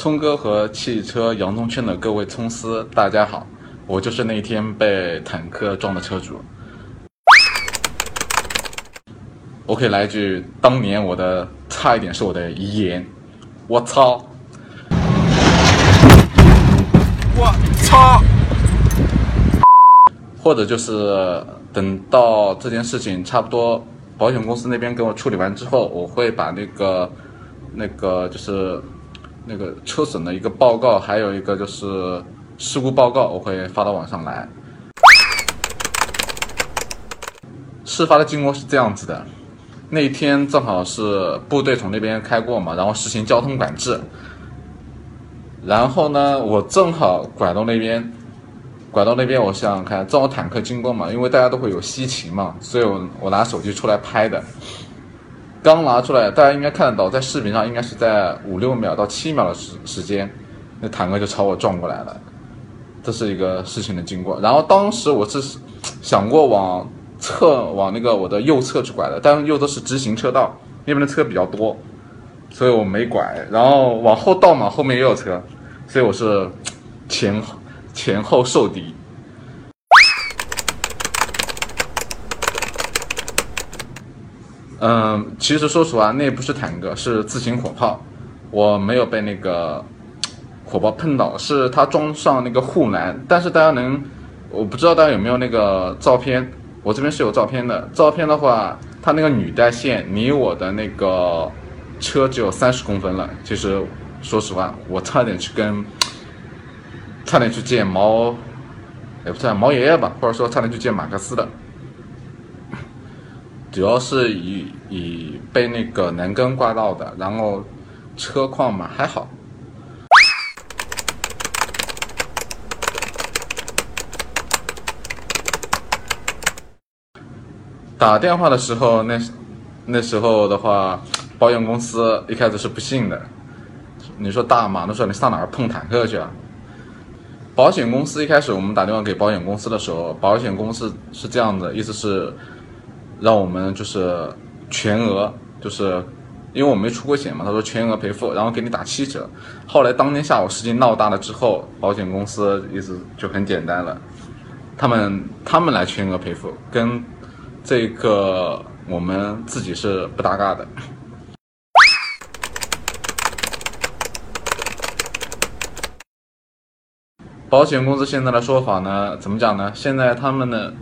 聪哥和汽车洋葱圈的各位葱丝，大家好，我就是那天被坦克撞的车主。我可以来一句当年我的差一点是我的遗言，我操！我操！或者就是等到这件事情差不多，保险公司那边给我处理完之后，我会把那个那个就是那个车损的一个报告，还有一个就是事故报告，我会发到网上来。事发的经过是这样子的，那天正好是部队从那边开过嘛，然后实行交通管制，然后呢，我正好拐到那边。拐到那边，我想想看，正好坦克经过嘛，因为大家都会有稀奇嘛，所以我我拿手机出来拍的。刚拿出来，大家应该看得到，在视频上应该是在五六秒到七秒的时时间，那坦克就朝我撞过来了。这是一个事情的经过。然后当时我是想过往侧往那个我的右侧去拐的，但右侧是直行车道，那边的车比较多，所以我没拐。然后往后倒嘛，后面也有车，所以我是前。前后受敌。嗯，其实说实话，那不是坦克，是自行火炮。我没有被那个 火炮碰到，是他装上那个护栏。但是大家能，我不知道大家有没有那个照片，我这边是有照片的。照片的话，它那个履带线离我的那个车只有三十公分了。其实，说实话，我差点去跟。差点去见毛，也不算毛爷爷吧，或者说差点去见马克思的，主要是以以被那个栏杆刮到的，然后车况嘛还好。打电话的时候，那那时候的话，保险公司一开始是不信的，你说大马，那时候你上哪儿碰坦克去啊？保险公司一开始我们打电话给保险公司的时候，保险公司是这样的，意思是让我们就是全额，就是因为我没出过险嘛，他说全额赔付，然后给你打七折。后来当天下午事情闹大了之后，保险公司意思就很简单了，他们他们来全额赔付，跟这个我们自己是不搭嘎的。保险公司现在的说法呢？怎么讲呢？现在他们的，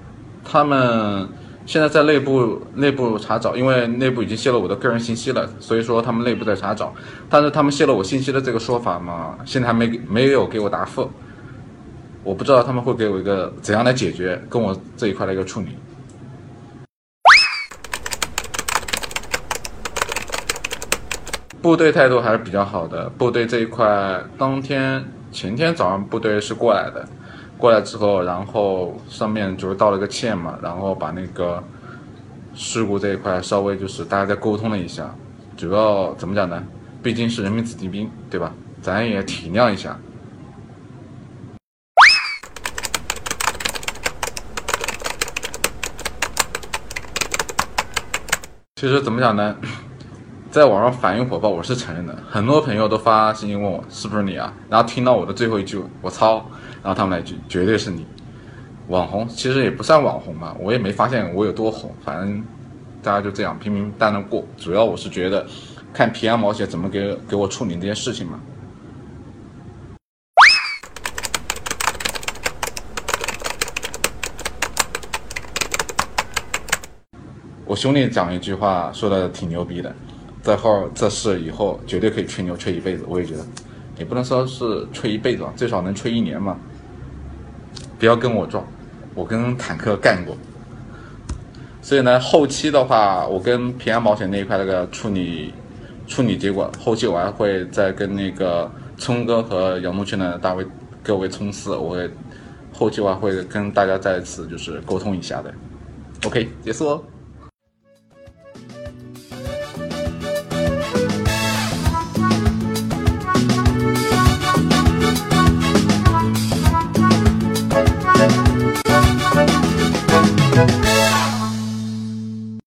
他们现在在内部内部查找，因为内部已经泄露我的个人信息了，所以说他们内部在查找。但是他们泄露我信息的这个说法嘛，现在还没没有给我答复。我不知道他们会给我一个怎样来解决跟我这一块的一个处理。部队态度还是比较好的，部队这一块当天。前天早上部队是过来的，过来之后，然后上面就是道了个歉嘛，然后把那个事故这一块稍微就是大家再沟通了一下，主要怎么讲呢？毕竟是人民子弟兵，对吧？咱也体谅一下。其实怎么讲呢？在网上反应火爆，我是承认的。很多朋友都发信息问我是不是你啊，然后听到我的最后一句“我操”，然后他们来句“绝对是你”。网红其实也不算网红吧，我也没发现我有多红，反正大家就这样平平淡淡过。主要我是觉得看平安保险怎么给给我处理这件事情嘛。我兄弟讲一句话说的挺牛逼的。这号这事以后绝对可以吹牛吹一辈子，我也觉得，也不能说是吹一辈子吧，最少能吹一年嘛。不要跟我撞，我跟坦克干过。所以呢，后期的话，我跟平安保险那一块那个处理处理结果，后期我还会再跟那个聪哥和杨木圈的大位各位冲刺，我会后期我还会跟大家再次就是沟通一下的。OK，结束哦。